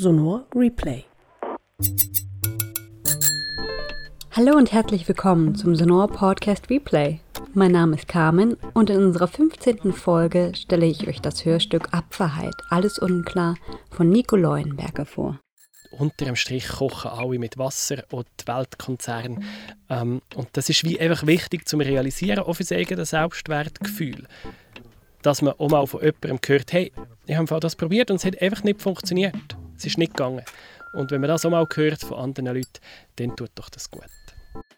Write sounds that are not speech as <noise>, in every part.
Sonor Replay. Hallo und herzlich willkommen zum Sonor Podcast Replay. Mein Name ist Carmen und in unserer 15. Folge stelle ich euch das Hörstück Abwahrheit, alles unklar von Nico Leuenberger vor. Unter dem Strich kochen alle mit Wasser und die Weltkonzerne. Ähm, und das ist wie einfach wichtig zum realisieren, auch für das eigene Selbstwertgefühl. Dass man auch mal von jemandem hört, hey, ich habe das probiert und es hat einfach nicht funktioniert. Es ist nicht gegangen. Und wenn man das auch mal hört von anderen Leuten, dann tut doch das gut.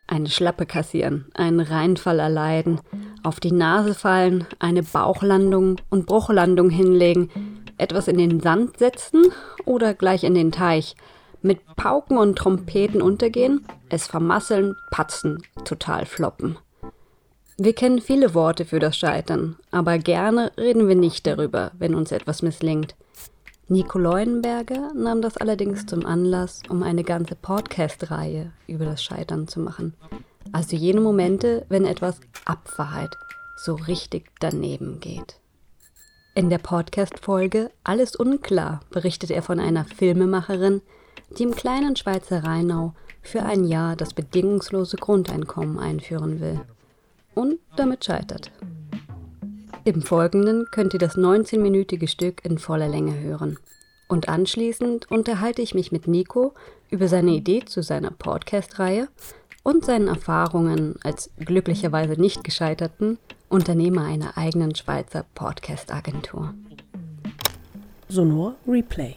Eine Schlappe kassieren, einen Reinfall erleiden, auf die Nase fallen, eine Bauchlandung und Bruchlandung hinlegen, etwas in den Sand setzen oder gleich in den Teich, mit Pauken und Trompeten untergehen, es vermasseln, patzen, total floppen. Wir kennen viele Worte für das Scheitern, aber gerne reden wir nicht darüber, wenn uns etwas misslingt. Nico Leuenberger nahm das allerdings zum Anlass, um eine ganze Podcast-Reihe über das Scheitern zu machen. Also jene Momente, wenn etwas Abwahrheit so richtig daneben geht. In der Podcast-Folge Alles unklar berichtet er von einer Filmemacherin, die im kleinen Schweizer Rheinau für ein Jahr das bedingungslose Grundeinkommen einführen will. Und damit scheitert. Im Folgenden könnt ihr das 19-minütige Stück in voller Länge hören. Und anschließend unterhalte ich mich mit Nico über seine Idee zu seiner Podcast-Reihe und seinen Erfahrungen als glücklicherweise nicht gescheiterten Unternehmer einer eigenen Schweizer Podcast-Agentur. Sonor Replay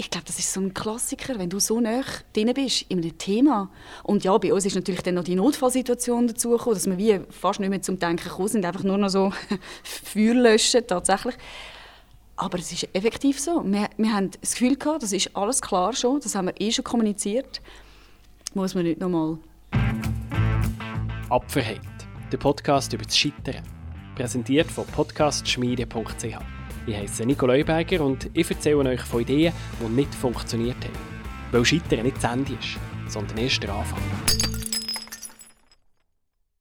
ich glaube, das ist so ein Klassiker, wenn du so nah drin bist in einem Thema. Und ja, bei uns ist natürlich dann noch die Notfallsituation dazugekommen, dass wir wie fast nicht mehr zum Denken gekommen sind, einfach nur noch so <laughs> Feuer löschen, tatsächlich. Aber es ist effektiv so. Wir, wir haben das Gefühl gehabt, das ist alles klar schon, das haben wir eh schon kommuniziert. Muss man nicht nochmal. Apferheit, der Podcast über das Scheitern. Präsentiert von podcastschmiede.ch. Ich heiße Nico Leuberger und ich erzähle euch von Ideen, die nicht funktioniert haben. Weil Scheitern nicht das Ende ist, sondern erst der Anfang.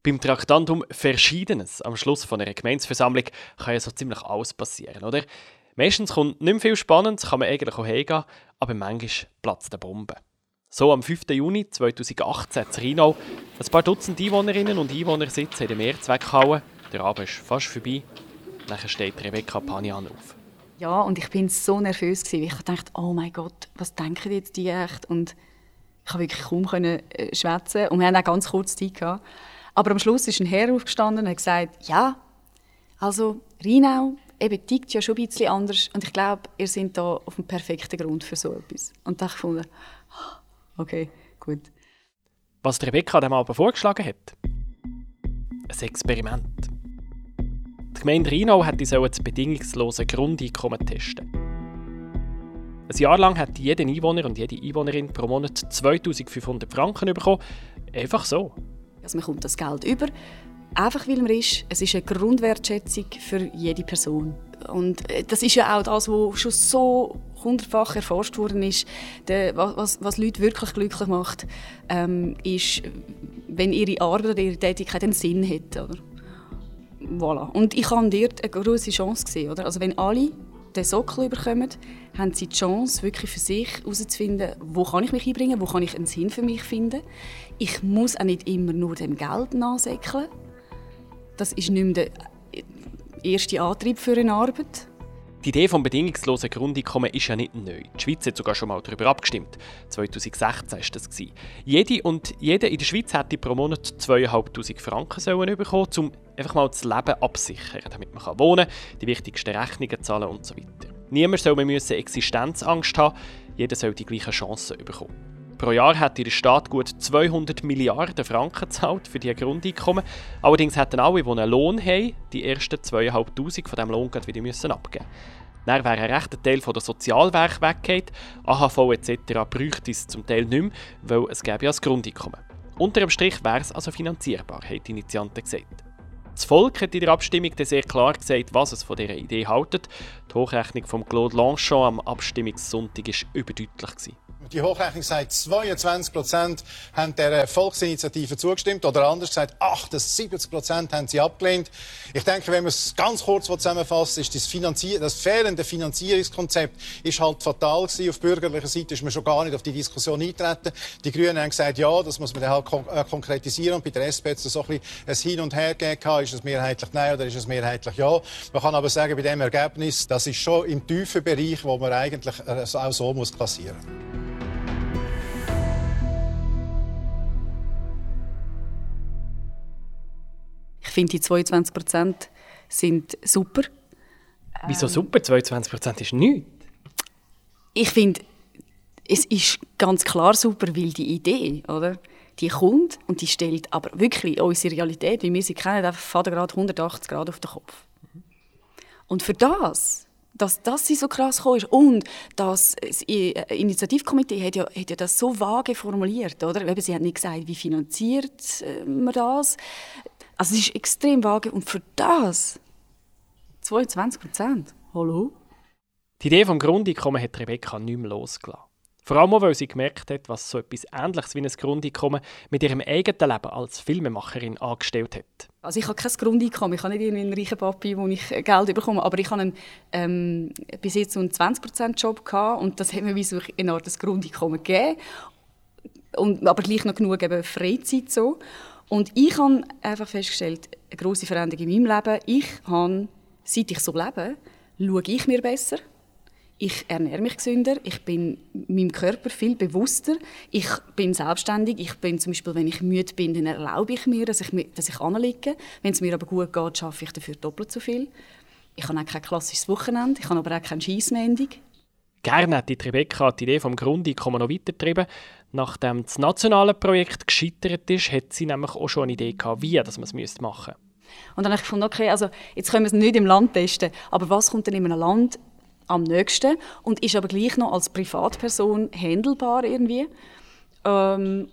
Beim Traktandum Verschiedenes am Schluss einer Gemeinsversammlung kann ja so ziemlich alles passieren, oder? Meistens kommt nicht mehr viel Spannendes, kann man eigentlich auch hingehen, aber manchmal platzt eine Bombe. So am 5. Juni 2018 in Rheinau. Ein paar Dutzend Einwohnerinnen und Einwohner sitzen in der Mehrzweckhalle. Der Abend ist fast vorbei Nachher steht Rebecca Panian auf. Ja, und ich bin so nervös gewesen. Ich dachte, oh mein Gott, was denken jetzt die echt? Und ich konnte wirklich kaum können, äh, schwätzen und wir hatten auch ganz kurz Zeit gehabt. Aber am Schluss ist ein Herr aufgestanden und hat gesagt, ja, also Rheinau eben tickt ja schon ein bisschen anders und ich glaube, ihr seid da auf dem perfekten Grund für so etwas. Und da habe ich <gasps> okay, gut. Was Rebecca dem aber vorgeschlagen hat? Ein Experiment. Die Gemeinde Rheinau hätte das bedingungslose Grundeinkommen testen. Ein Jahr lang hat jeder Einwohner und jede Einwohnerin pro Monat 2500 Franken bekommen. Einfach so. Also man kommt das Geld über, einfach weil man ist. Es ist eine Grundwertschätzung für jede Person. Und äh, das ist ja auch das, was schon so hundertfach erforscht worden ist. was, was Leute wirklich glücklich macht, ähm, ist, wenn ihre Arbeit oder ihre Tätigkeit einen Sinn hat. Oder? Voilà. Und ich habe dort eine große Chance gesehen. Oder? Also wenn alle den Sockel bekommen, haben sie die Chance, wirklich für sich herauszufinden, wo kann ich mich einbringen, wo kann ich einen Sinn für mich finden. Ich muss auch nicht immer nur dem Geld nachsäckeln. Das ist nicht mehr der erste Antrieb für eine Arbeit. Die Idee vom bedingungslosen Grundeinkommen ist ja nicht neu. Die Schweiz hat sogar schon mal darüber abgestimmt. 2016 war das. Jede und jeder in der Schweiz hätte pro Monat 2'500 Franken sollen bekommen, um einfach mal das Leben absichern, damit man wohnen kann, die wichtigsten Rechnungen zahlen und so weiter. Niemand soll mehr Existenzangst haben, jeder soll die gleichen Chancen bekommen. Pro Jahr hätte der Staat gut 200 Milliarden Franken gezahlt für die Grundeinkommen. Allerdings hätten alle, die einen Lohn haben, die ersten 2'500 von diesem Lohn wieder müssen abgeben Dann wäre ein rechter Teil der Sozialwerke weggegangen. AHV etc. bräuchte es zum Teil nicht mehr, weil es gäbe ja das Grundeinkommen. Unter dem Strich wäre es also finanzierbar, hat die Initianten gesagt. Das Volk hat in der Abstimmung sehr klar gesagt, was es von dieser Idee haltet. Die Hochrechnung von Claude Lanchon am Abstimmungssonntag war überdeutlich. Die Hochrechnung sagt, 22 Prozent haben der Volksinitiative zugestimmt. Oder anders gesagt, 78 Prozent haben sie abgelehnt. Ich denke, wenn man es ganz kurz zusammenfassen ist das, Finanzier das fehlende Finanzierungskonzept ist halt fatal gewesen. Auf bürgerlicher Seite ist man schon gar nicht auf die Diskussion eingetreten. Die Grünen haben gesagt, ja, das muss man dann halt kon äh, konkretisieren. Und bei der SP hat es so ein, ein Hin und Her gegeben. Ist es mehrheitlich Nein oder ist es mehrheitlich Ja? Man kann aber sagen, bei dem Ergebnis, das ist schon im tiefen Bereich, wo man eigentlich äh, auch so muss klassieren muss. Finde, die 22 Prozent sind super. Wieso super? 22 Prozent ist nichts. Ich finde, es ist ganz klar super, weil die Idee, oder? Die kommt und die stellt aber wirklich unsere Realität, wie wir sie kennen, einfach gerade 180 Grad auf den Kopf. Und für das, dass das so krass gekommen ist und das Initiativkomitee hat ja, hat ja das so vage formuliert, oder? Eben, sie hat nicht gesagt, wie finanziert äh, man das. Also es ist extrem vage und für das 22 Prozent. Hallo? Die Idee vom Grundeinkommen hat Rebecca nicht mehr losgelassen. Vor allem auch, weil sie gemerkt hat, was so etwas Ähnliches wie ein Grundeinkommen mit ihrem eigenen Leben als Filmemacherin angestellt hat. Also ich habe kein Grundeinkommen, ich habe nicht einen reichen Papi, wo ich Geld bekomme, aber ich habe einen, ähm, bis jetzt so einen 20%-Job gehabt und das hat mir wie so eine Art Grundeinkommen gegeben, und, aber gleich noch genug eben Freizeit so. Und ich habe einfach festgestellt, eine grosse Veränderung in meinem Leben. Ich habe, seit ich so lebe, schaue ich mir besser. Ich ernähre mich gesünder. Ich bin meinem Körper viel bewusster. Ich bin selbstständig. Ich bin zum Beispiel, wenn ich müde bin, dann erlaube ich mir, dass ich, dass ich anliege. Wenn es mir aber gut geht, schaffe ich dafür doppelt so viel. Ich habe auch kein klassisches Wochenende. Ich habe aber auch kein Scheissmendig. Gerne hätte Rebecca die Idee vom Grundeinkommen noch weitertreiben Nachdem das nationale Projekt gescheitert ist, hat sie nämlich auch schon eine Idee gehabt, wie man es machen müsste. Und dann habe ich gefunden, okay, also jetzt können wir es nicht im Land testen, aber was kommt denn in einem Land am nächsten und ist aber gleich noch als Privatperson handelbar irgendwie. Ähm,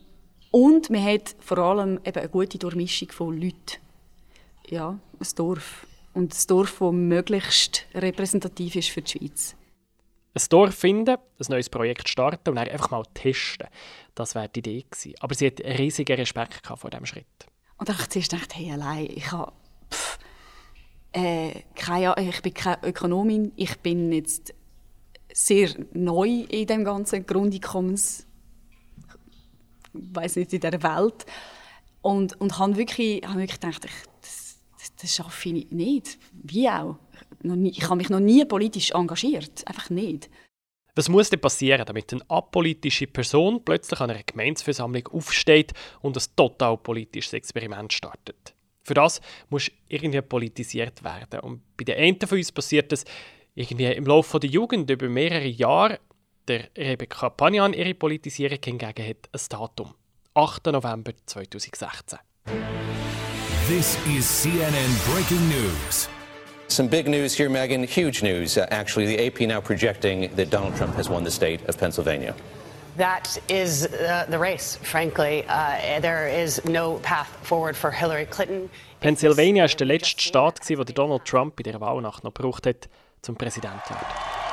und man hat vor allem eben eine gute Durchmischung von Leuten. Ja, ein Dorf. Und ein Dorf, das möglichst repräsentativ ist für die Schweiz ein Dorf finden, ein neues Projekt starten und dann einfach mal testen. Das wäre die Idee gewesen. Aber sie hat riesigen Respekt vor diesem Schritt. Und dann habe ich zuerst hey, allein, ich habe... Äh, keine, ich bin keine Ökonomin, ich bin jetzt sehr neu in dem ganzen Grundeinkommens... weiß nicht, in dieser Welt. Und, und habe wirklich, habe wirklich gedacht, ich, das, das schaffe ich nicht. Wie auch nie, ich habe mich noch nie politisch engagiert. Einfach nicht. Was muss denn passieren, damit eine apolitische Person plötzlich an einer Gemeinsversammlung aufsteht und ein total politisches Experiment startet? Für das muss irgendwie politisiert werden. Und bei den einen von uns passiert das irgendwie im Laufe der Jugend über mehrere Jahre. Der Rebecca Panian, ihre Politisierung hingegen hat ein Datum. 8. November 2016. This is CNN Breaking News. Some big news here, Megan. Huge news. Uh, actually, the AP now projecting that Donald Trump has won the state of Pennsylvania. That is uh, the race, frankly. Uh, there is no path forward for Hillary Clinton. Pennsylvania ist der letzte Staat, wo Donald Trump in der Wahlnacht noch gebraucht hat, zum Präsident zu werden.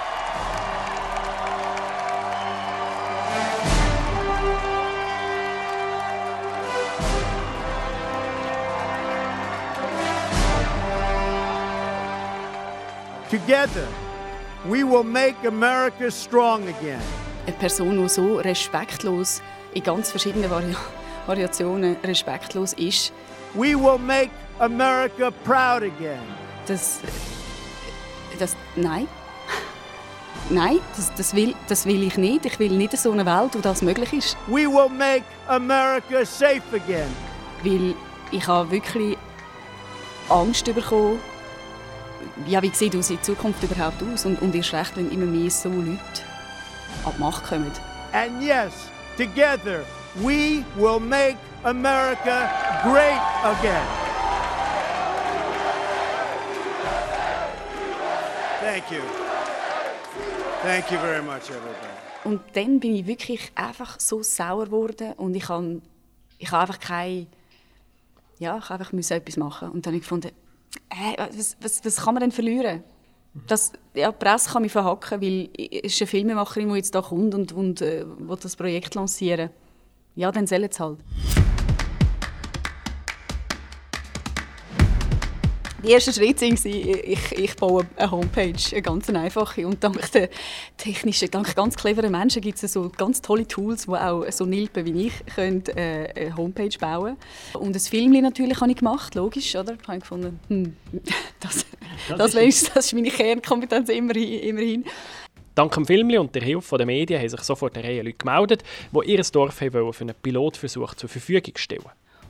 Together, we will make America strong again. Eine Person, die so respektlos in ganz verschiedenen Vari <laughs> Variationen respektlos ist. We will make America proud again. Das, das, nein. Nein, das, das, will, das will ich nicht. Ich will nicht so eine Welt, wo das möglich ist. We will make America safe again. Weil ich habe wirklich Angst bekommen ja, wie sieht unsere Zukunft überhaupt aus? Und, und erst recht, wenn immer mehr so Leute an die Macht kommen. And yes, together we will make America great again. Thank you. Thank you very much, everybody. Und dann bin ich wirklich einfach so sauer geworden und ich habe ich hab einfach kein ja, ich einfach etwas machen und dann habe ich gefunden, äh, was, was, was kann man denn verlieren? Das, ja, die Presse kann mich verhacken, weil es ist eine Filmemacherin, die jetzt da kommt und, und äh, das Projekt lancieren Ja, dann sollen sie halt. Die ersten Schritte waren, ich, ich baue eine Homepage, eine ganz einfache. Und dank der technischen, dank ganz cleveren Menschen gibt es so ganz tolle Tools, die auch so Nilpen wie ich können, äh, eine Homepage bauen können. Und ein Film natürlich habe ich gemacht, logisch, oder? Ich habe gefunden, hm, <laughs> das, das, das, ist, das ist meine Kernkompetenz immerhin. immerhin. Dank dem Film und der Hilfe der Medien haben sich sofort eine Reihe Leute gemeldet, die ihr Dorf für einen Pilotversuch zur Verfügung stellen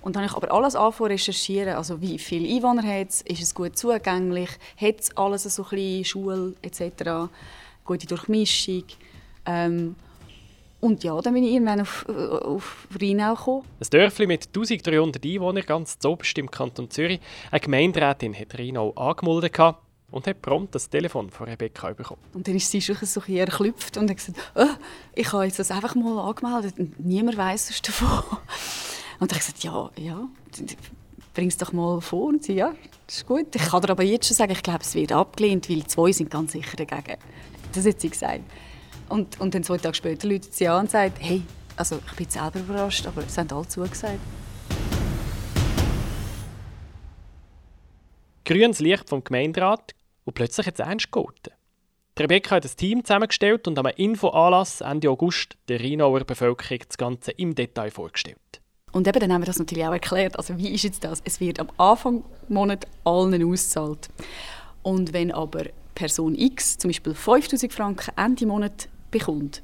und dann habe ich aber alles angefangen recherchieren, also wie viele Einwohner hat es, ist es gut zugänglich, hat es alles so ein bisschen Schule etc., gute Durchmischung. Ähm, und ja, dann bin ich irgendwann auf, äh, auf Rheinau gekommen. Ein Dörfli mit 1300 Einwohnern, ganz zoberst im Kanton Zürich. Eine Gemeinderätin hat Rheinau angemeldet und hat prompt das Telefon von Rebecca bekommen. Und dann ist sie schon so ein erklüpft und hat gesagt, oh, ich habe jetzt das einfach mal angemeldet und niemand weiß davon. Und dann habe ich gesagt, ja, ja, bring es doch mal vor. Und sie, ja, das ist gut. Ich kann dir aber jetzt schon sagen, ich glaube, es wird abgelehnt, weil zwei sind ganz sicher dagegen. Das hat sie gesagt. Und, und dann zwei Tage später läutet sie an und sagt, hey, also ich bin selber überrascht, aber es haben alle zugesagt. Grünes Licht vom Gemeinderat und plötzlich hat es ernst gehalten. Rebecca hat ein Team zusammengestellt und am Infoanlass Ende August der Rheinauer Bevölkerung das Ganze im Detail vorgestellt. Und eben, dann haben wir das natürlich auch erklärt. Also wie ist jetzt das? Es wird am Anfang Monat allen ausgezahlt. Und wenn aber Person X zum Beispiel 5000 Franken Ende Monat bekommt,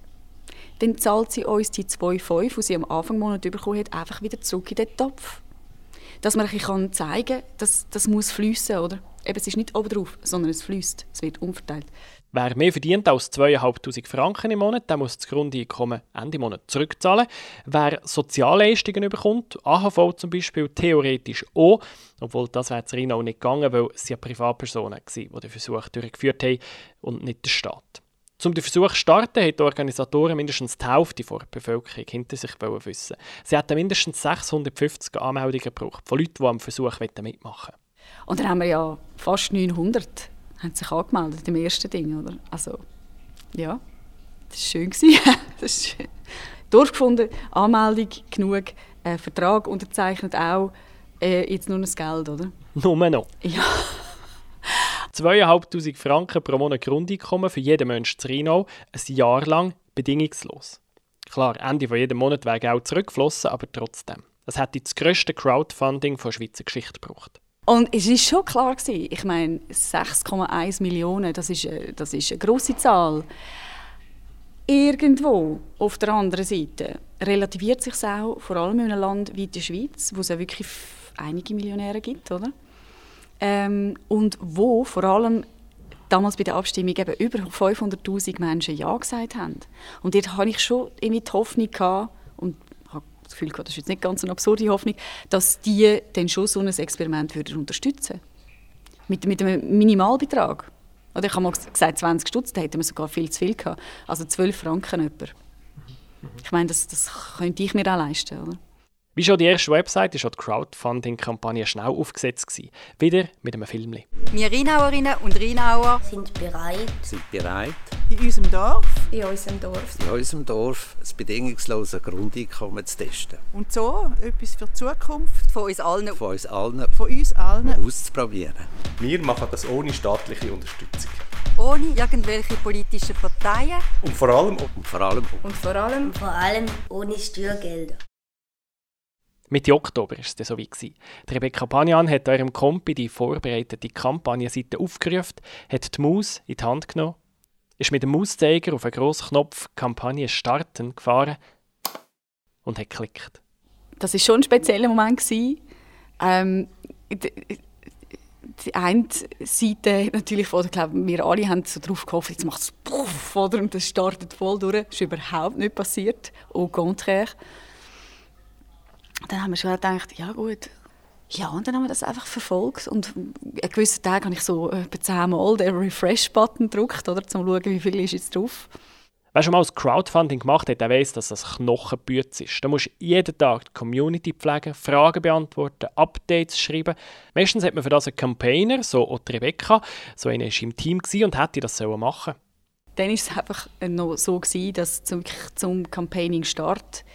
dann zahlt sie uns die 2,5, die sie am Anfang Monat bekommen hat, einfach wieder zurück in den Topf. Dass man ein zeigen kann, dass das muss fließen, oder? Eben, es ist nicht oben drauf, sondern es fließt, es wird umverteilt. Wer mehr verdient als 2'500 Franken im Monat, der muss das Grundeinkommen Ende Monat zurückzahlen. Wer Sozialleistungen bekommt, AHV zum Beispiel, theoretisch auch, obwohl das wäre in auch nicht gegangen, weil es ja Privatpersonen waren, die den Versuch durchgeführt haben und nicht der Staat. Um den Versuch zu starten, haben die Organisatoren mindestens die Hälfte der Bevölkerung hinter sich wissen. Sie hatten mindestens 650 Anmeldungen gebraucht von Leuten, die am Versuch mitmachen wollten. Und dann haben wir ja fast 900 haben sich angemeldet im ersten Ding, oder? Also, ja, das war schön. <laughs> das ist schön. Durchgefunden, Anmeldung genug, äh, Vertrag unterzeichnet auch, äh, jetzt nur das Geld, oder? Nur noch? Ja. <laughs> 2'500 Franken pro Monat Grundeinkommen für jeden Menschen zu Rheinau, ein Jahr lang bedingungslos. Klar, Ende von jedem Monat wäre Geld zurückgeflossen, aber trotzdem. Es hätte das grösste Crowdfunding von Schweizer Geschichte gebraucht. Und es war schon klar gewesen, ich meine 6,1 Millionen, das ist, äh, das ist eine grosse Zahl. Irgendwo auf der anderen Seite relativiert sich auch, vor allem in einem Land wie der Schweiz, wo es ja wirklich einige Millionäre gibt, oder? Ähm, und wo vor allem damals bei der Abstimmung eben über 500'000 Menschen Ja gesagt haben. Und dort hatte ich schon irgendwie die Hoffnung, gehabt, das Gefühl gehabt, das ist jetzt nicht ganz eine absurde Hoffnung, dass die dann schon so ein Experiment würden unterstützen mit, mit einem Minimalbetrag. Oder ich habe mal gesagt 20 Stutz, da hätten wir sogar viel zu viel gehabt. Also 12 Franken etwa. Ich meine, das, das könnte ich mir auch leisten, oder? Wie schon die erste Website ist auch die Crowdfunding-Kampagne schnell aufgesetzt gewesen. Wieder mit einem Film. Wir Rheinauerinnen und Rheinauer sind bereit. Sind bereit. In unserem Dorf. In unserem Dorf. In unserem Dorf das bedingungslose Grundeinkommen zu testen. Und so etwas für die Zukunft von uns allen, von uns allen, von uns allen auszuprobieren. Wir machen das ohne staatliche Unterstützung. Ohne irgendwelche politischen Parteien. Und vor allem, und vor allem, und vor allem, und vor allem ohne Steuergelder. Mitte Oktober war es so wie. Rebecca Panian hat eurem Kompi die vorbereitete Kampagnenseite aufgerufen, hat die Maus in die Hand genommen, ist mit dem Mauszeiger auf einen grossen Knopf Kampagne starten gefahren und hat geklickt. Das war schon ein spezieller Moment. Ähm, die, die eine Seite natürlich ich glaube, wir alle haben so drauf gehofft, jetzt macht es puff, oder? Und das startet voll durch. Das ist überhaupt nicht passiert. Au contraire dann haben wir schon gedacht, ja gut. Ja, und dann haben wir das einfach verfolgt. Und an gewissen Tagen habe ich so etwa zehnmal den Refresh-Button gedrückt, oder, um zu schauen, wie viel ist jetzt drauf. Wer schon mal ein Crowdfunding gemacht hat, der weiß, dass das Knochenbütz ist. Da musst du jeden Tag die Community pflegen, Fragen beantworten, Updates schreiben. Meistens hat man für das einen Campaigner, so auch Rebecca. So einer war im Team und hätte das machen Dann war es einfach noch so, gewesen, dass zum, zum Campaigning-Start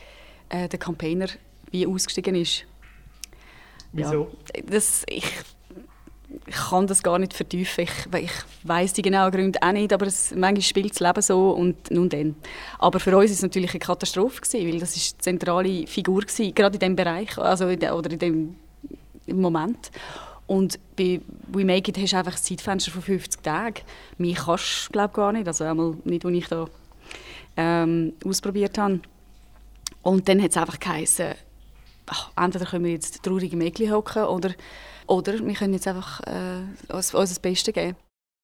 äh, der Campaigner wie ausgestiegen ist. Wieso? Ja, das, ich ich kann das gar nicht vertiefen. Ich, ich weiß die genauen Gründe auch nicht, aber es, manchmal spielt das Leben so und nun dann. Aber für uns war es natürlich eine Katastrophe, gewesen, weil das ist die zentrale Figur war, gerade in diesem Bereich also in de, oder in dem Moment. Und bei We Make It hast du einfach ein Zeitfenster von 50 Tagen. Mich kannst du, glaube gar nicht, also einmal nicht, als ich da ähm, ausprobiert habe. Und dann hat es einfach geheißen, ach, entweder können wir jetzt traurige Mädchen hocken oder oder wir können jetzt einfach äh, uns, das Beste geben.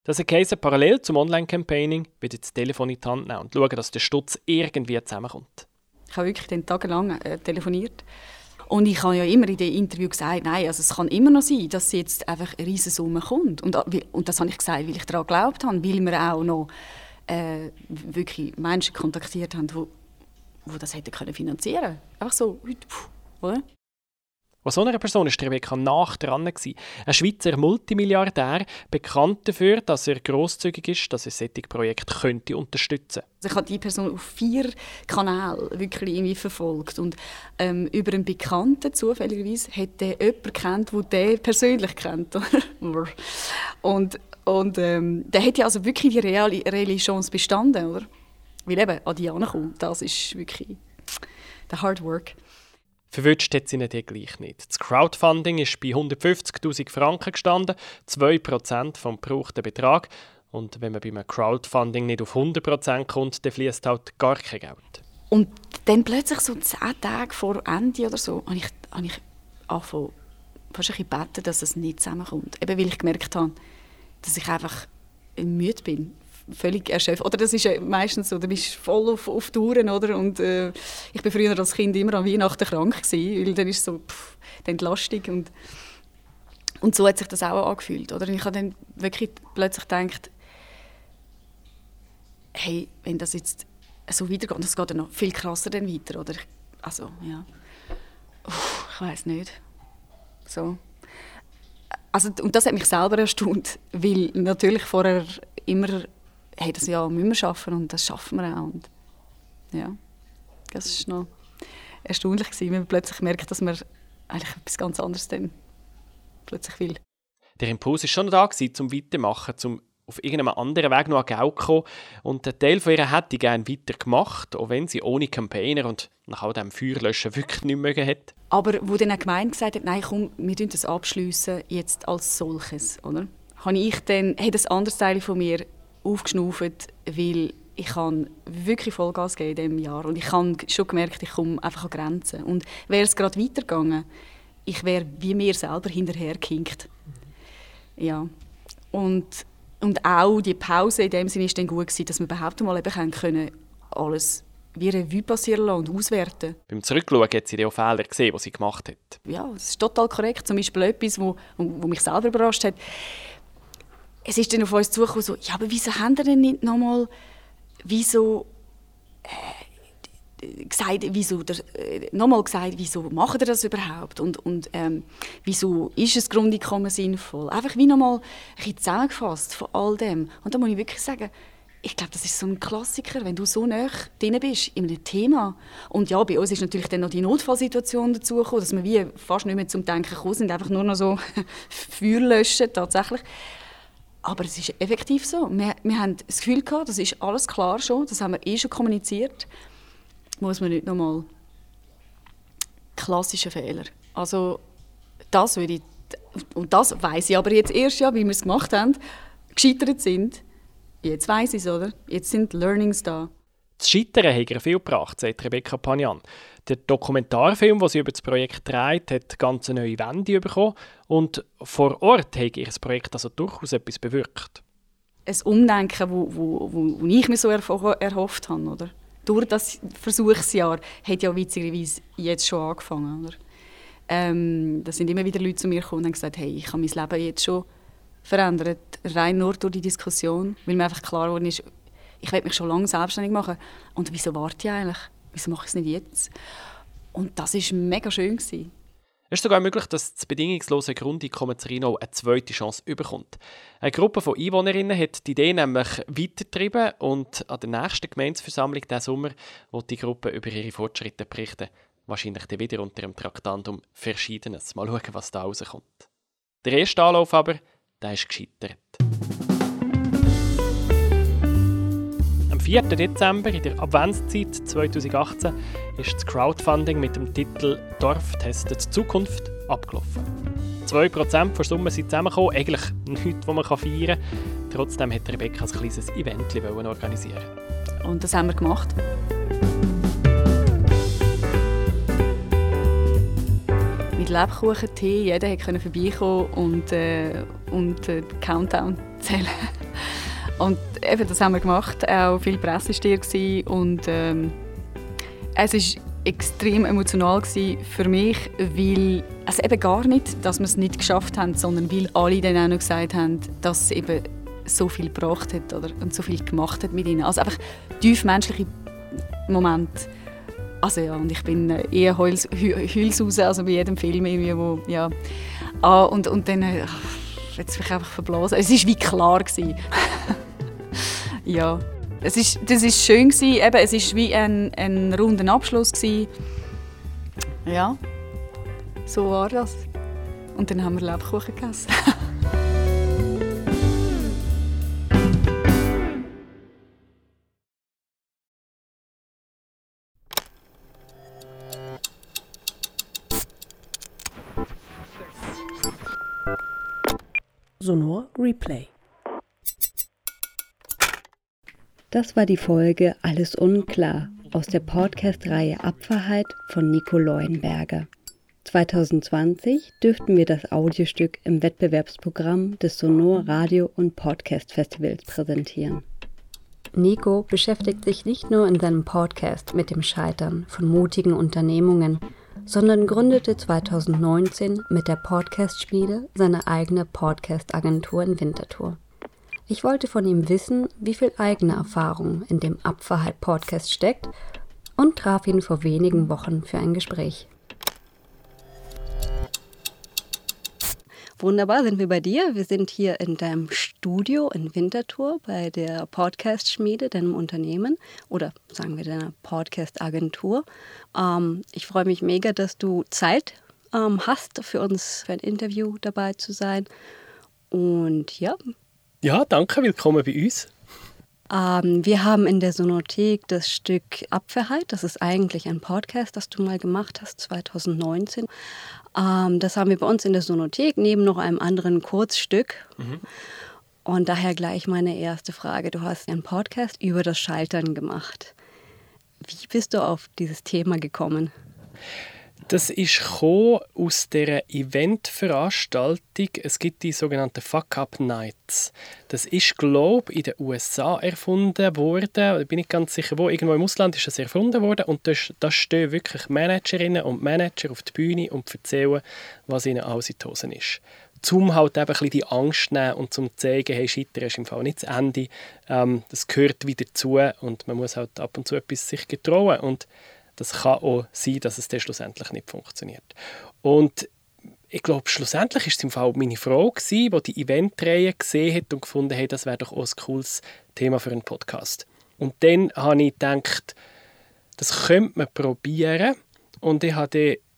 Das heisst, parallel zum Online-Campaigning wird das Telefon in die Hand nehmen und schauen, dass der Stutz irgendwie zusammenkommt. Ich habe wirklich den tagelang äh, telefoniert. Und ich habe ja immer in den Interview gesagt, nein, also es kann immer noch sein, dass jetzt einfach eine riesige Summe kommt. Und, äh, und das habe ich gesagt, weil ich daran geglaubt habe, weil wir auch noch äh, wirklich Menschen kontaktiert haben, die, die das hätten können finanzieren können. Einfach so, oder? An so einer Person war Rebecca nach dran. Ein Schweizer Multimilliardär, bekannt dafür, dass er grosszügig ist, dass er solche Projekte könnte unterstützen könnte. Also ich habe diese Person auf vier Kanälen wirklich irgendwie verfolgt. Und ähm, über einen Bekannten, zufälligerweise, hat er jemanden kennt, der der persönlich kennt. <laughs> und und ähm, der hat ja also wirklich die reale, reale Chance bestanden, oder? Weil eben an die kommen, das ist wirklich der Hard Work. Verwünscht hat sie ihn dann gleich nicht. Das Crowdfunding ist bei 150'000 Franken gestanden, 2% vom gebrauchten Betrag. Und wenn man bei einem Crowdfunding nicht auf 100% kommt, dann fließt halt gar kein Geld. Und dann plötzlich so 10 Tage vor Ende oder so, habe ich, habe ich angefangen, fast ein beten, dass es nicht zusammenkommt. Eben weil ich gemerkt habe, dass ich einfach müde bin völlig erschöpft. Oder das ist ja meistens so, du bist voll auf, auf Touren, oder? Und äh, ich bin früher als Kind immer an Weihnachten krank gewesen, weil dann ist so pff, die Entlastung und und so hat sich das auch angefühlt, oder? Und ich habe dann wirklich plötzlich gedacht, hey, wenn das jetzt so weitergeht, das geht dann noch viel krasser dann weiter, oder? Also, ja. Uff, ich weiß nicht. So. Also, und das hat mich selber erstaunt, weil natürlich vorher immer hey, das Jahr müssen wir schaffen und das schaffen wir auch. Und ja, das ist noch erstaunlich gewesen, wenn man plötzlich merkt, dass man eigentlich etwas ganz anderes dann plötzlich will. Der Impuls war schon da, gewesen, zum Weitermachen, zum auf irgendeinem anderen Weg noch an Geld kommen. Und ein Teil von ihr hätte gerne weitergemacht, auch wenn sie ohne Campaigner und nach all dem Feuerlöschen wirklich nicht mögen hat. Aber wo dann eine Gemeinde gesagt hat, nein, komm, wir das abschliessen jetzt als solches, oder? Habe ich dann, hat ein anderes Teil von mir aufgeschnauft, weil ich habe wirklich Vollgas gegeben in diesem Jahr und ich habe schon gemerkt, ich komme einfach an Grenzen. Und wäre es gerade weitergegangen, ich wäre wie mir selber hinterhergehinkt. Ja. Und, und auch die Pause in dem Sinne ist dann gut gewesen, dass wir überhaupt mal eben können, alles wie Revue passieren lassen und auswerten. Beim Zurückschauen hat sie auch Fehler gesehen, die sie gemacht hat. Ja, das ist total korrekt. Zum Beispiel etwas, was mich selber überrascht hat es ist dann auf uns zugekommen, so, ja, aber wieso haben wir denn nicht nochmal, wieso, äh, gesagt, wieso, äh, nochmal gesagt, wieso machen wir das überhaupt und, und ähm, wieso ist das Grundeinkommen sinnvoll? Einfach wie nochmal ein bisschen zusammengefasst von all dem. Und da muss ich wirklich sagen, ich glaube, das ist so ein Klassiker, wenn du so nah drin bist in einem Thema. Und ja, bei uns ist natürlich dann noch die Notfallsituation dazugekommen, dass wir wie fast nicht mehr zum Denken gekommen sind, einfach nur noch so <laughs> Feuer löschen tatsächlich. Aber es ist effektiv so. Wir, wir haben das Gefühl gehabt, das ist alles klar schon, das haben wir eh schon kommuniziert. Muss man nicht nochmal klassische Fehler. Also das würde ich, und das weiß ich aber jetzt erst ja, wie wir es gemacht haben, gescheitert sind. Jetzt weiß ich es, oder? Jetzt sind Learnings da. Das Scheitern hat ihr viel gebracht, sagt Rebecca Panian. Der Dokumentarfilm, den sie über das Projekt dreht, hat ganz neue Wände bekommen und vor Ort hat ihr Projekt also durchaus etwas bewirkt. Ein Umdenken, wo, wo, wo ich mir so erhofft habe. Oder? Durch das Versuchsjahr hat ja witzigerweise jetzt schon angefangen. Oder? Ähm, da sind immer wieder Leute zu mir gekommen und haben gesagt, hey, ich habe mein Leben jetzt schon verändert, rein nur durch die Diskussion, weil mir einfach klar geworden ist, ich will mich schon lange selbstständig machen. Und wieso warte ich eigentlich? Wieso mache ich es nicht jetzt? Und das war mega schön. Gewesen. Es ist sogar möglich, dass das bedingungslose Grundeinkommen Rino eine zweite Chance bekommt. Eine Gruppe von Einwohnerinnen hat die Idee nämlich weitergetrieben und an der nächsten Gemeinsversammlung diesen Sommer wird die Gruppe über ihre Fortschritte berichten. Wahrscheinlich dann wieder unter dem Traktandum Verschiedenes. Mal schauen, was da rauskommt. Der erste Anlauf aber, der ist gescheitert. Am 4. Dezember, in der Adventszeit 2018, ist das Crowdfunding mit dem Titel «Dorf testet Zukunft» abgelaufen. 2% der Summe sind zusammengekommen, eigentlich nichts, was man feiern kann. Trotzdem hat Rebecca ein kleines Event organisieren Und das haben wir gemacht. Mit Lebkuchen, Tee, jeder konnte vorbeikommen und, äh, und äh, Countdown zählen. Und eben, das haben wir gemacht. Auch viel Presse war und ähm, es war extrem emotional für mich, weil also eben gar nicht, dass wir es nicht geschafft haben, sondern weil alle dann auch noch gesagt haben, dass es eben so viel gebracht hat oder, und so viel gemacht hat mit ihnen. Also einfach tief menschliche Momente. Also ja, und ich bin äh, eher Heuls, Heulshaus, also bei jedem Film irgendwie, wo, ja. Ah, und, und dann, ach, jetzt mich einfach verblasen. Es war wie klar. <laughs> ja, es ist, das ist schön gewesen. Eben, es ist wie ein, ein runder Abschluss gewesen. Ja, so war das. Und dann haben wir Lebkuchen gegessen. <laughs> Sonor Replay Das war die Folge Alles unklar aus der Podcast-Reihe Abwahrheit von Nico Leuenberger. 2020 dürften wir das Audiostück im Wettbewerbsprogramm des Sonor Radio und Podcast Festivals präsentieren. Nico beschäftigt sich nicht nur in seinem Podcast mit dem Scheitern von mutigen Unternehmungen, sondern gründete 2019 mit der Podcast-Schmiede seine eigene Podcast-Agentur in Winterthur. Ich wollte von ihm wissen, wie viel eigene Erfahrung in dem Abverhalt-Podcast steckt und traf ihn vor wenigen Wochen für ein Gespräch. Wunderbar, sind wir bei dir. Wir sind hier in deinem Studio in Winterthur bei der Podcast-Schmiede, deinem Unternehmen oder sagen wir deiner Podcast-Agentur. Ähm, ich freue mich mega, dass du Zeit ähm, hast, für uns für ein Interview dabei zu sein. Und ja, ja, danke, willkommen bei uns. Ähm, wir haben in der Sonothek das Stück Apfelheit. Das ist eigentlich ein Podcast, das du mal gemacht hast, 2019. Ähm, das haben wir bei uns in der Sonothek, neben noch einem anderen Kurzstück. Mhm. Und daher gleich meine erste Frage. Du hast einen Podcast über das Scheitern gemacht. Wie bist du auf dieses Thema gekommen? Das ist aus der Eventveranstaltung. Es gibt die sogenannten Fuck-Up Nights. Das ist, glaube ich, in den USA erfunden worden. Da bin ich ganz sicher, wo. Irgendwo im Ausland ist das erfunden worden. Und da, stehen wirklich Managerinnen und Manager auf der Bühne und erzählen, was ihnen alles in die Hosen ist. Zum halt eben ein die Angst nehmen und zum zeigen, hey, Scheitern ist im Fall nicht das Ende. Ähm, das gehört wieder zu und man muss halt ab und zu etwas sich getrauen. Und das kann auch sein, dass es dann schlussendlich nicht funktioniert. Und ich glaube, schlussendlich war es im Fall meine Frau, gewesen, die die Eventreihe gesehen hat und gefunden hat, das wäre doch auch ein cooles Thema für einen Podcast. Und dann habe ich gedacht, das könnte man probieren. Und ich habe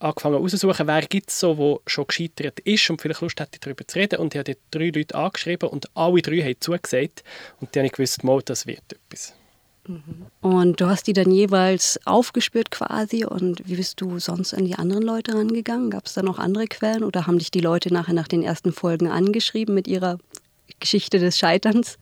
dann angefangen herauszusuchen, wer gibt es so, der schon gescheitert ist und vielleicht Lust hätte, darüber zu reden. Und ich habe drei Leute angeschrieben und alle drei haben zugesagt. Und dann habe ich gewusst, mal, das wird etwas. Und du hast die dann jeweils aufgespürt quasi. Und wie bist du sonst an die anderen Leute rangegangen? Gab es da noch andere Quellen oder haben dich die Leute nachher nach den ersten Folgen angeschrieben mit ihrer Geschichte des Scheiterns?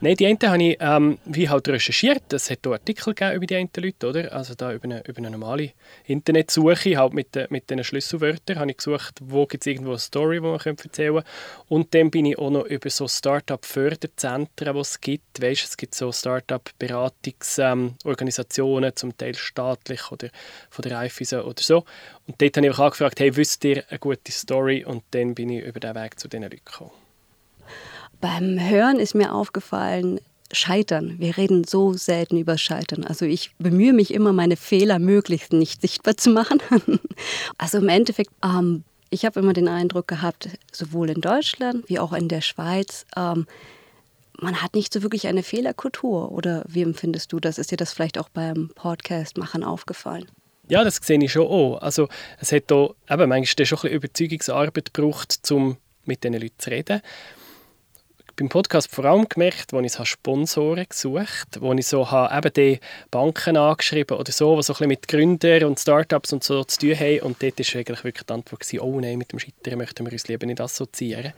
Nein, die einen habe ich ähm, wie halt recherchiert. Es hat Artikel über die einen Leute, oder? Also da über eine, über eine normale Internetsuche, halt mit, de, mit diesen Schlüsselwörtern, habe ich gesucht, wo gibt es irgendwo eine Story, die man erzählen kann. Und dann bin ich auch noch über so Start-up-Förderzentren, die es gibt. Weißt, es gibt so Start-up-Beratungsorganisationen, ähm, zum Teil staatlich oder von der Raiffeisen oder so. Und dort habe ich auch angefragt, hey, wisst ihr eine gute Story? Und dann bin ich über diesen Weg zu diesen Leuten gekommen. Beim Hören ist mir aufgefallen, Scheitern. Wir reden so selten über Scheitern. Also ich bemühe mich immer, meine Fehler möglichst nicht sichtbar zu machen. <laughs> also im Endeffekt, ähm, ich habe immer den Eindruck gehabt, sowohl in Deutschland wie auch in der Schweiz, ähm, man hat nicht so wirklich eine Fehlerkultur. Oder wie empfindest du das? Ist dir das vielleicht auch beim Podcast-Machen aufgefallen? Ja, das sehe ich schon auch. Also es hat da eben manchmal schon ein bisschen Überzeugungsarbeit gebraucht, um mit diesen Leuten zu reden beim Podcast vor allem gemerkt, als ich Sponsoren gesucht habe, wo ich so habe, eben die Banken angeschrieben oder so, die so ein bisschen mit Gründern und Startups und so zu tun haben. Und dort war eigentlich wirklich die Antwort, gewesen, oh nein, mit dem Scheitern möchten wir uns lieber nicht assoziieren.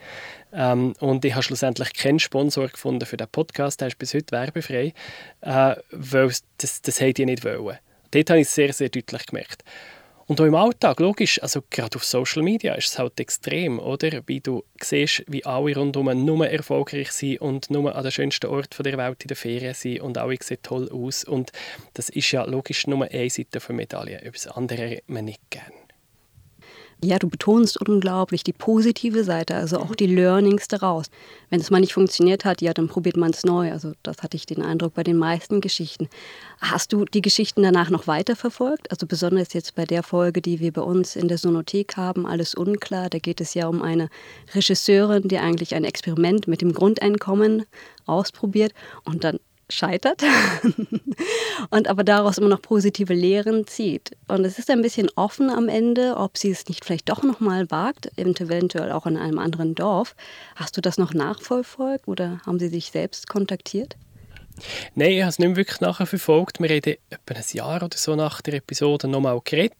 Ähm, und ich habe schlussendlich keinen Sponsor gefunden für diesen Podcast, der ist bis heute werbefrei, äh, weil das, das die nicht wollen. Dort habe ich es sehr, sehr deutlich gemerkt. Und auch im Alltag, logisch, also gerade auf Social Media ist es halt extrem, oder? Wie du siehst, wie alle rundherum nur erfolgreich sind und nur an den schönsten Ort der Welt in der Ferien sind und alle sehen toll aus. Und das ist ja logisch nur eine Seite der Medaille. Über das andere hat man nicht gerne. Ja, du betonst unglaublich die positive Seite, also auch die Learnings daraus. Wenn es mal nicht funktioniert hat, ja, dann probiert man es neu. Also das hatte ich den Eindruck bei den meisten Geschichten. Hast du die Geschichten danach noch weiterverfolgt? Also besonders jetzt bei der Folge, die wir bei uns in der Sonothek haben, alles unklar. Da geht es ja um eine Regisseurin, die eigentlich ein Experiment mit dem Grundeinkommen ausprobiert und dann scheitert <laughs> und aber daraus immer noch positive Lehren zieht. Und es ist ein bisschen offen am Ende, ob sie es nicht vielleicht doch nochmal wagt, eventuell auch in einem anderen Dorf. Hast du das noch nachverfolgt oder haben sie sich selbst kontaktiert? Nein, ich habe es nicht wirklich nachverfolgt. Wir haben etwa ein Jahr oder so nach der Episode nochmal geredet,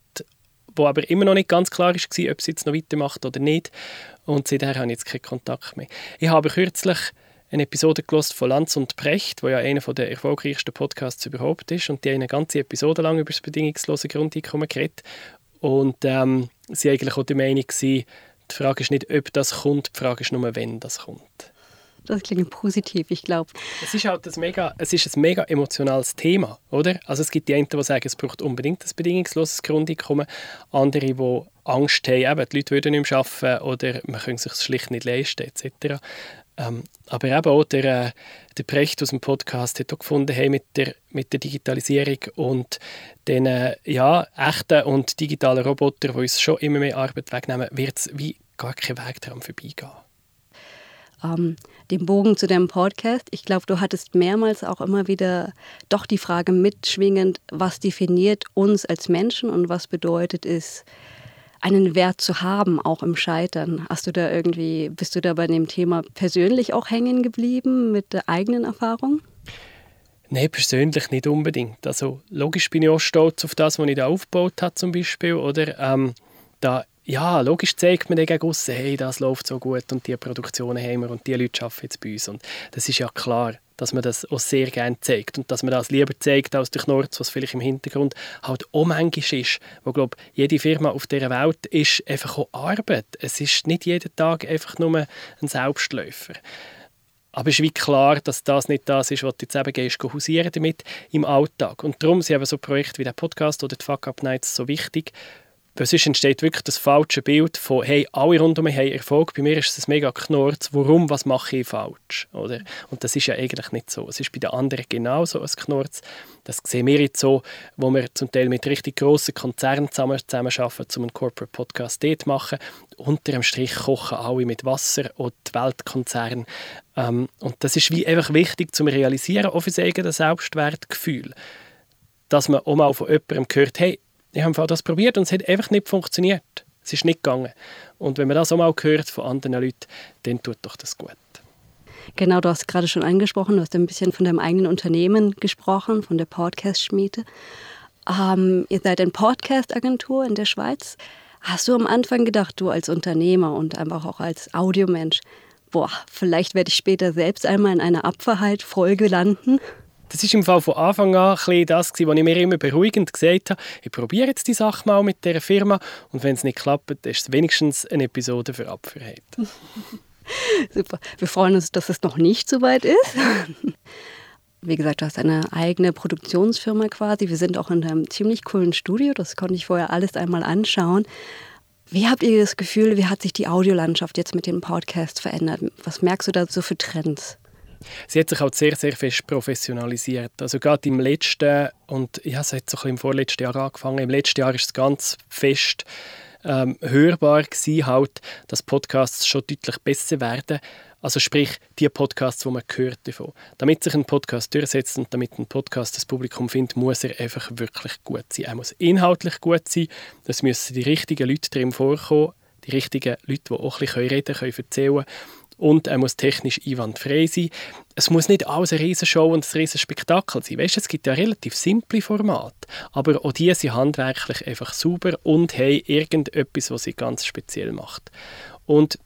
wo aber immer noch nicht ganz klar war, ob sie jetzt noch weitermacht oder nicht. Und seither habe ich jetzt keinen Kontakt mehr. Ich habe kürzlich eine Episode gelost von Lanz und Precht, wo ja einer der erfolgreichsten Podcasts überhaupt ist. Und die haben eine ganze Episode lang über das bedingungslose Grundeinkommen geredet. Und ähm, sie waren eigentlich auch der Meinung, gewesen, die Frage ist nicht, ob das kommt, die Frage ist nur, wenn das kommt. Das klingt positiv, ich glaube. Es ist halt ein mega, es ist ein mega emotionales Thema, oder? Also es gibt die einen, die sagen, es braucht unbedingt ein bedingungsloses Grundeinkommen, andere, die Angst haben, eben, die Leute würden nicht mehr arbeiten oder man könnte sich schlicht nicht leisten, etc. Ähm, aber eben auch der, äh, der Precht aus dem Podcast hat auch gefunden, hey, mit, der, mit der Digitalisierung und den äh, ja, echten und digitalen Robotern, die uns schon immer mehr Arbeit wegnehmen, wird es wie gar kein Weg daran vorbeigehen. Ähm, den Bogen zu deinem Podcast. Ich glaube, du hattest mehrmals auch immer wieder doch die Frage mitschwingend, was definiert uns als Menschen und was bedeutet es, einen Wert zu haben, auch im Scheitern. Hast du da irgendwie, bist du da bei dem Thema persönlich auch hängen geblieben mit der eigenen Erfahrung? Nein, persönlich nicht unbedingt. Also logisch bin ich auch stolz auf das, was ich da aufgebaut habe zum Beispiel. Oder ähm, da, ja, logisch zeigt man dann gegen hey, das läuft so gut und die Produktionen haben wir und die Leute arbeiten jetzt bei uns. Und das ist ja klar dass man das auch sehr gerne zeigt und dass man das lieber zeigt als der Knorz, was vielleicht im Hintergrund halt auch manchmal ist, wo glaube jede Firma auf dieser Welt ist einfach auch Arbeit. Es ist nicht jeden Tag einfach nur ein Selbstläufer. Aber es ist wie klar, dass das nicht das ist, was du jetzt eben gehst, hausieren damit im Alltag. Und darum sind eben so Projekte wie der Podcast oder die Fuck Up Nights so wichtig, weil sonst entsteht wirklich das falsche Bild von, hey, alle rund um mich haben Erfolg, bei mir ist es mega Knurz, warum, was mache ich falsch? Oder? Und das ist ja eigentlich nicht so. Es ist bei den anderen genauso ein Knurz. Das sehen wir jetzt so, wo wir zum Teil mit richtig grossen Konzernen zusammen, zusammenarbeiten, um einen Corporate Podcast dort zu machen. Unter dem Strich kochen alle mit Wasser und die Weltkonzerne. Ähm, und das ist wie einfach wichtig zu realisieren, auch für das eigene Selbstwertgefühl. Dass man auch mal von jemandem hört, hey, ich habe das probiert und es hat einfach nicht funktioniert. Es ist nicht gegangen. Und wenn man das auch mal hört von anderen Leuten, dann tut doch das gut. Genau, du hast gerade schon angesprochen, du hast ein bisschen von deinem eigenen Unternehmen gesprochen, von der Podcast-Schmiede. Ähm, ihr seid eine Podcast-Agentur in der Schweiz. Hast du am Anfang gedacht, du als Unternehmer und einfach auch als Audiomensch, boah, vielleicht werde ich später selbst einmal in einer Abverhalt-Folge landen? Das ist im Fall von Anfang an das, was ich mir immer beruhigend gesagt habe. Ich probiere jetzt die Sache mal mit dieser Firma und wenn es nicht klappt, ist es wenigstens eine Episode für Abverheit. <laughs> Super. Wir freuen uns, dass es noch nicht so weit ist. <laughs> Wie gesagt, du hast eine eigene Produktionsfirma quasi. Wir sind auch in einem ziemlich coolen Studio. Das konnte ich vorher alles einmal anschauen. Wie habt ihr das Gefühl, wie hat sich die Audiolandschaft jetzt mit dem Podcast verändert? Was merkst du da so für Trends? Sie hat sich auch sehr, sehr fest professionalisiert. Also gerade im letzten, und ja, es hat so ein im vorletzten Jahr angefangen, im letzten Jahr ist es ganz fest ähm, hörbar gewesen, halt, dass Podcasts schon deutlich besser werden. Also sprich, die Podcasts, die man hört davon. Damit sich ein Podcast durchsetzt und damit ein Podcast das Publikum findet, muss er einfach wirklich gut sein. Er muss inhaltlich gut sein. Es müssen die richtigen Leute drin vorkommen, die richtigen Leute, die auch ein bisschen reden können, erzählen und er muss technisch einwandfrei sein. Es muss nicht alles eine Riesenshow und ein riesen Spektakel sein. Weißt, es gibt ja relativ simple Formate, aber auch die sind handwerklich einfach sauber und haben irgendetwas, was sie ganz speziell macht. Und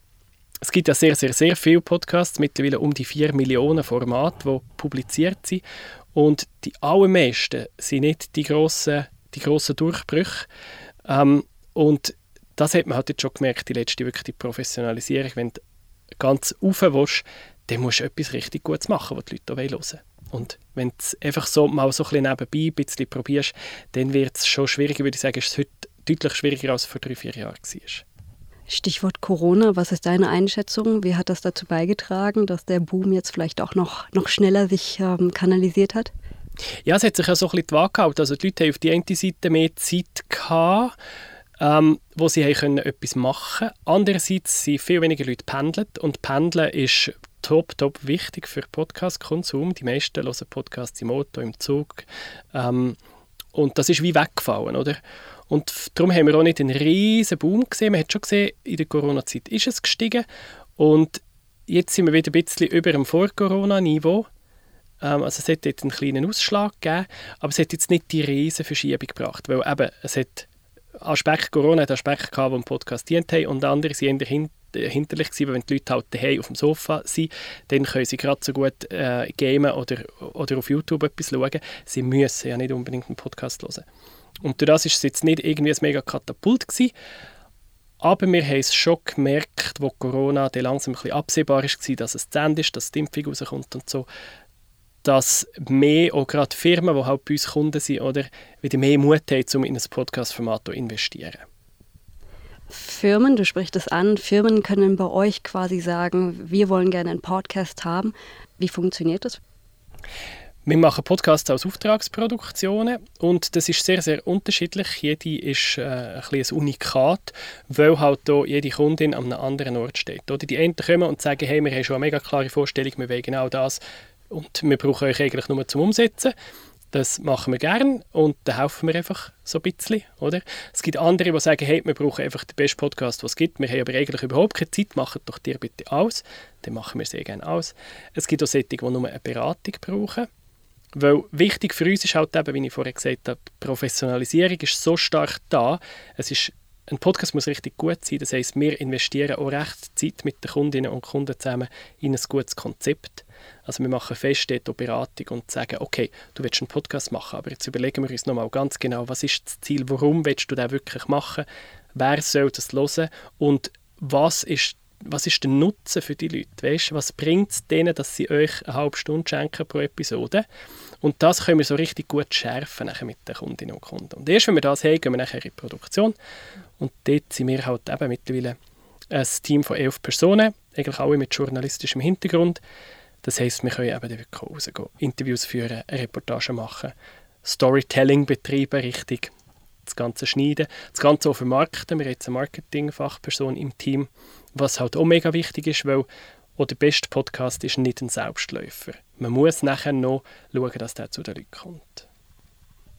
es gibt ja sehr, sehr, sehr viele Podcasts, mittlerweile um die 4 Millionen Formate, die publiziert sind. Und die allermeisten sind nicht die grossen, die grossen Durchbrüche. Ähm, und das hat man halt jetzt schon gemerkt, die letzte wirklich die Professionalisierung. Wenn ganz rauf willst, dann musst du etwas richtig Gutes machen, was die Leute hören wollen. Und wenn du es einfach so mal so ein bisschen nebenbei ein bisschen probierst, dann wird es schon schwieriger, würde ich sagen, ist es heute deutlich schwieriger, als es vor drei, vier Jahren war. Stichwort Corona, was ist deine Einschätzung? Wie hat das dazu beigetragen, dass der Boom jetzt vielleicht auch noch, noch schneller sich ähm, kanalisiert hat? Ja, es hat sich ja so ein bisschen die Waage gehalten. Also die Leute haben auf die eine Seite mehr Zeit gehabt, ähm, wo sie können etwas machen konnten. Andererseits sind viel weniger Leute pendelt und Pendeln ist top, top wichtig für Podcast-Konsum. Die meisten hören Podcasts im Auto, im Zug ähm, und das ist wie weggefallen, oder? Und darum haben wir auch nicht einen riesen Boom gesehen. Man hat schon gesehen, in der Corona-Zeit ist es gestiegen. Und jetzt sind wir wieder ein bisschen über dem Vor-Corona-Niveau. Ähm, also es hat jetzt einen kleinen Ausschlag gegeben, aber es hat jetzt nicht die riesen Verschiebung gebracht, weil eben, es hat Aspekte, Corona hat Aspekte gehabt, die im Podcast dient haben und andere sind eher hinterlich gewesen, wenn die Leute halt daheim auf dem Sofa sind, dann können sie gerade so gut äh, gamen oder, oder auf YouTube etwas schauen. Sie müssen ja nicht unbedingt einen Podcast hören. Und durch das ist es jetzt nicht irgendwie ein mega Katapult gewesen, aber wir haben es schon gemerkt, wo Corona langsam ein bisschen absehbar war, dass es zu Ende ist, dass die Impfung rauskommt und so, dass mehr, auch gerade Firmen, die halt bei uns Kunden sind, oder, wieder mehr Mut haben, um in ein Podcast-Format zu investieren. Firmen, du sprichst es an, Firmen können bei euch quasi sagen, wir wollen gerne einen Podcast haben. Wie funktioniert das? Wir machen Podcasts als Auftragsproduktionen und das ist sehr, sehr unterschiedlich. Jede ist äh, ein, ein Unikat, weil halt hier jede Kundin an einem anderen Ort steht. Oder die einen kommen und sagen, hey, wir haben schon eine mega klare Vorstellung, wir wollen genau das und wir brauchen euch eigentlich nur zum Umsetzen. Das machen wir gerne und da helfen wir einfach so ein bisschen. Oder? Es gibt andere, die sagen, hey, wir brauchen einfach den besten Podcast, was es gibt. Wir haben aber eigentlich überhaupt keine Zeit, macht doch dir bitte aus. Dann machen wir sehr gerne aus. Es gibt auch solche, die nur eine Beratung brauchen. Weil wichtig für uns ist halt eben, wie ich vorher gesagt habe, die Professionalisierung ist so stark da. Es ist, ein Podcast muss richtig gut sein. Das heißt, wir investieren auch recht Zeit mit den Kundinnen und Kunden zusammen in ein gutes Konzept. Also wir machen fest dort Beratung und sagen, okay, du willst einen Podcast machen, aber jetzt überlegen wir uns nochmal ganz genau, was ist das Ziel, warum willst du den wirklich machen, wer soll das hören und was ist was ist der Nutzen für die Leute? Weißt, was bringt es denen, dass sie euch eine halbe Stunde schenken pro Episode? Und das können wir so richtig gut schärfen mit den Kundinnen und Kunden. Und erst wenn wir das haben, gehen wir nachher in die Produktion. Und dort sind wir halt eben mittlerweile ein Team von elf Personen, eigentlich alle mit journalistischem Hintergrund. Das heisst, wir können eben wirklich rausgehen, Interviews führen, eine Reportage machen, Storytelling betreiben, richtig das Ganze schneiden, das Ganze auch vermarkten. Wir haben jetzt eine Marketingfachperson im Team, was halt auch mega wichtig ist, weil auch der beste Podcast ist nicht ein Selbstläufer. Man muss nachher noch schauen, dass der zu den Leuten kommt.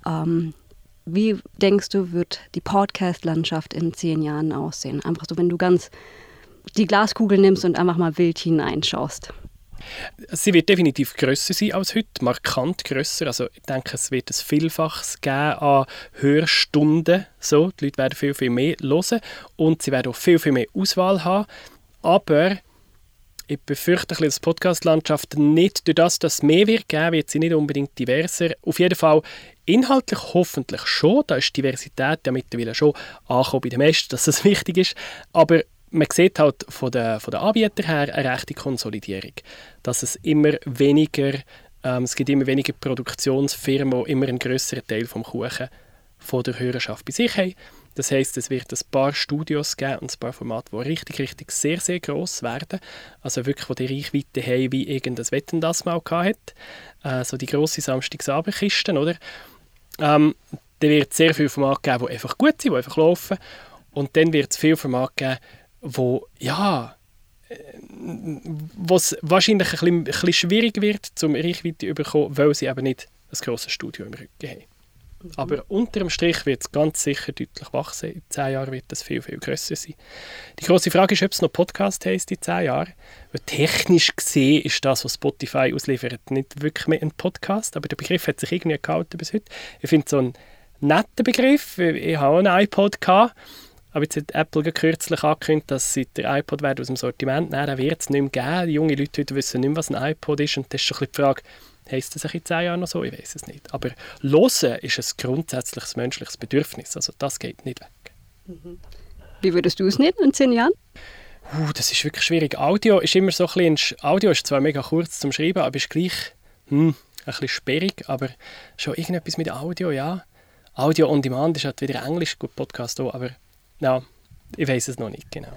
Ähm, wie denkst du, wird die Podcast-Landschaft in zehn Jahren aussehen? Einfach so, wenn du ganz die Glaskugel nimmst und einfach mal wild hineinschaust. Sie wird definitiv grösser sein als heute, markant grösser. Also ich denke, es wird ein Vielfaches geben an Hörstunden. So, die Leute werden viel, viel mehr hören und sie werden auch viel, viel mehr Auswahl haben. Aber ich befürchte, dass die Podcast-Landschaft nicht durch das, dass es mehr wird geben, wird sie nicht unbedingt diverser. Auf jeden Fall inhaltlich hoffentlich schon. Da ist Diversität ja mittlerweile schon angekommen bei den meisten, dass das wichtig ist. Aber man sieht halt von den, von den Anbietern her eine rechte Konsolidierung. Dass es immer weniger, ähm, es gibt immer weniger Produktionsfirmen, die immer einen größeren Teil vom Kuchen von der Hörerschaft bei sich haben. Das heißt, es wird ein paar Studios geben und ein paar Formate, die richtig, richtig sehr, sehr gross werden. Also wirklich, die die Reichweite haben, wie irgendein Wetten das mal hatte. Äh, so die grosse Samstagsabendkisten, oder? Ähm, dann wird es sehr viele Formate geben, die einfach gut sind, die einfach laufen. Und dann wird es viele Formate geben, wo, ja, was wahrscheinlich ein bisschen, ein bisschen schwierig wird, zum Reichweite zu bekommen, weil sie eben nicht ein grosses Studio im Rücken haben. Mhm. Aber unter dem Strich wird es ganz sicher deutlich wachsen. In zehn Jahren wird das viel, viel grösser sein. Die große Frage ist, ob es noch Podcast heisst in zehn Jahren. Weil technisch gesehen ist das, was Spotify ausliefert, nicht wirklich mehr ein Podcast. Aber der Begriff hat sich irgendwie gehalten bis heute. Ich finde so ein netter Begriff. Ich habe auch einen iPod gehabt. Aber jetzt hat Apple kürzlich angekündigt, dass sie der iPod werden aus dem Sortiment nehmen. Den wird es nicht mehr geben. Die jungen Leute heute wissen nicht mehr, was ein iPod ist. Und das ist schon ein die Frage, heisst das in zehn Jahren noch so? Ich weiß es nicht. Aber Hören ist ein grundsätzliches menschliches Bedürfnis. Also das geht nicht weg. Mhm. Wie würdest du es nehmen in zehn Jahren? Uh, das ist wirklich schwierig. Audio ist immer so ein bisschen, Audio ist zwar mega kurz zum Schreiben, aber ist gleich hm, ein bisschen sperrig. Aber schon irgendetwas mit Audio, ja. Audio on Demand ist halt wieder Englisch, gut Podcast auch, aber ja, ich weiß es noch nicht genau.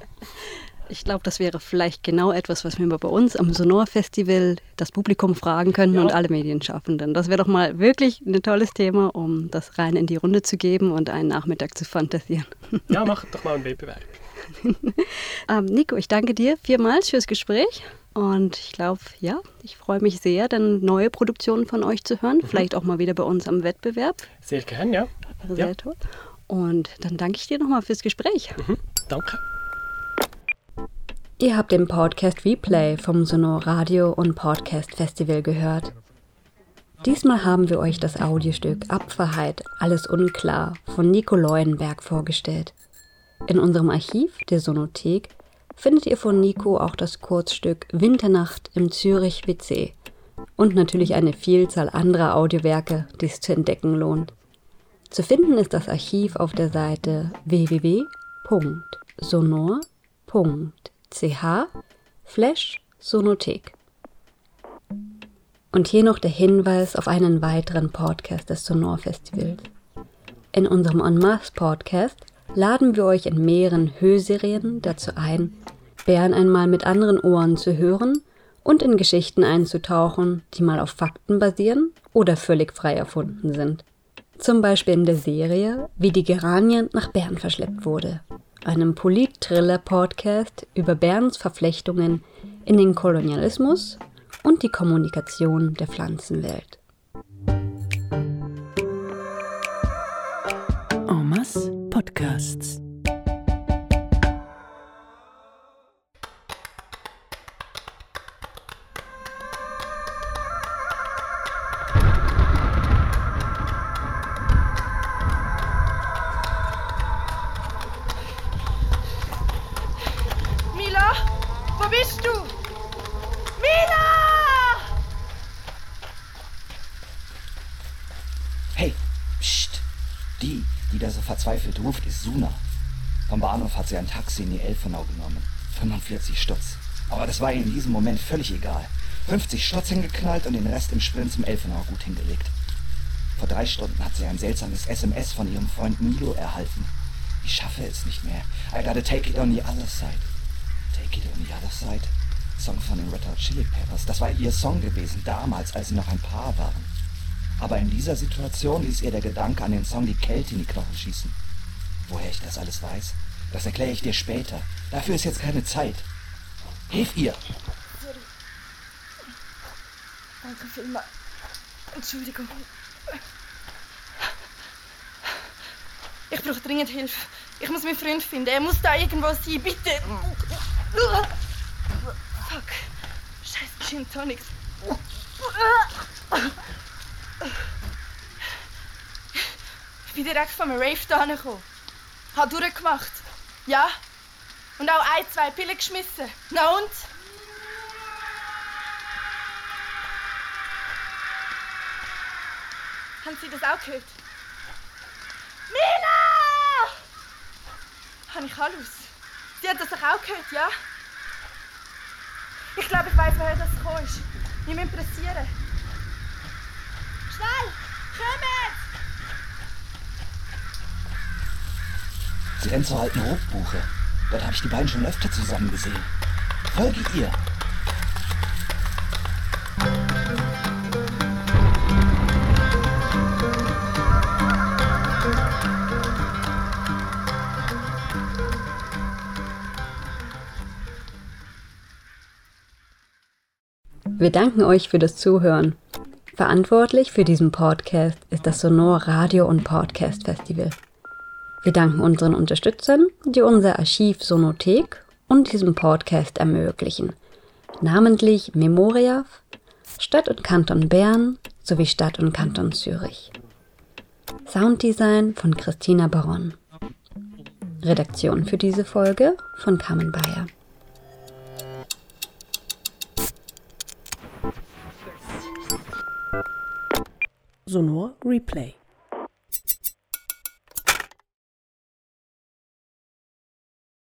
Ich glaube, das wäre vielleicht genau etwas, was wir bei uns am Sonor Festival das Publikum fragen können ja. und alle Medienschaffenden. Das wäre doch mal wirklich ein tolles Thema, um das rein in die Runde zu geben und einen Nachmittag zu fantasieren. <laughs> Ja, mach doch mal einen Wettbewerb. <laughs> ähm, Nico, ich danke dir vielmals fürs Gespräch. Und ich glaube, ja, ich freue mich sehr, dann neue Produktionen von euch zu hören. Mhm. Vielleicht auch mal wieder bei uns am Wettbewerb. Sehr gern, ja. Sehr ja. toll. Und dann danke ich dir nochmal fürs Gespräch. Mhm, danke. Ihr habt den Podcast Replay vom Sonor Radio und Podcast Festival gehört. Diesmal haben wir euch das Audiostück Apferheit, alles unklar von Nico Leuenberg vorgestellt. In unserem Archiv der Sonothek findet ihr von Nico auch das Kurzstück Winternacht im Zürich WC und natürlich eine Vielzahl anderer Audiowerke, die es zu entdecken lohnt. Zu finden ist das Archiv auf der Seite www.sonor.ch Sonothek. Und hier noch der Hinweis auf einen weiteren Podcast des Sonor Festivals. In unserem En Masse Podcast laden wir euch in mehreren Hörserien dazu ein, Bären einmal mit anderen Ohren zu hören und in Geschichten einzutauchen, die mal auf Fakten basieren oder völlig frei erfunden sind. Zum Beispiel in der Serie Wie die Geranien nach Bern verschleppt wurde, einem Polit-Thriller-Podcast über Berns Verflechtungen in den Kolonialismus und die Kommunikation der Pflanzenwelt. En masse Podcasts. Ruft, ist Suna. Vom Bahnhof hat sie ein Taxi in die Elfenau genommen. 45 Stutz. Aber das war ihr in diesem Moment völlig egal. 50 Stutz hingeknallt und den Rest im Sprint zum Elfenau gut hingelegt. Vor drei Stunden hat sie ein seltsames SMS von ihrem Freund Milo erhalten. Ich schaffe es nicht mehr. I gotta take it on the other side. Take it on the other side? Song von den Red Hot Chili Peppers. Das war ihr Song gewesen, damals, als sie noch ein Paar waren. Aber in dieser Situation ließ ihr der Gedanke an den Song die Kälte in die Knochen schießen. Woher ich das alles weiß, das erkläre ich dir später. Dafür ist jetzt keine Zeit. Hilf ihr! Sorry. Danke vielmals. Entschuldigung. Ich brauche dringend Hilfe. Ich muss meinen Freund finden. Er muss da irgendwo sein. Bitte. Fuck. Scheiß Gin Tonics. Ich bin direkt vom Rave hierher gekommen. Hab durchgemacht. Ja. Und auch ein, zwei Pillen geschmissen. Na und? Haben Sie das auch gehört? Mila! Habe ich alles? Sie hat das auch gehört, ja? Ich glaube, ich weiß, woher das gekommen ist. Wir müssen pressieren. Schnell! Kommt! Sie rennt zur alten Rotbuche. Dort habe ich die beiden schon öfter zusammen gesehen. Folge ihr. Wir danken euch für das Zuhören. Verantwortlich für diesen Podcast ist das Sonor Radio und Podcast Festival. Wir danken unseren Unterstützern, die unser Archiv Sonothek und diesen Podcast ermöglichen, namentlich Memoria, Stadt und Kanton Bern sowie Stadt und Kanton Zürich. Sounddesign von Christina Baron. Redaktion für diese Folge von Carmen Bayer. Sonor Replay.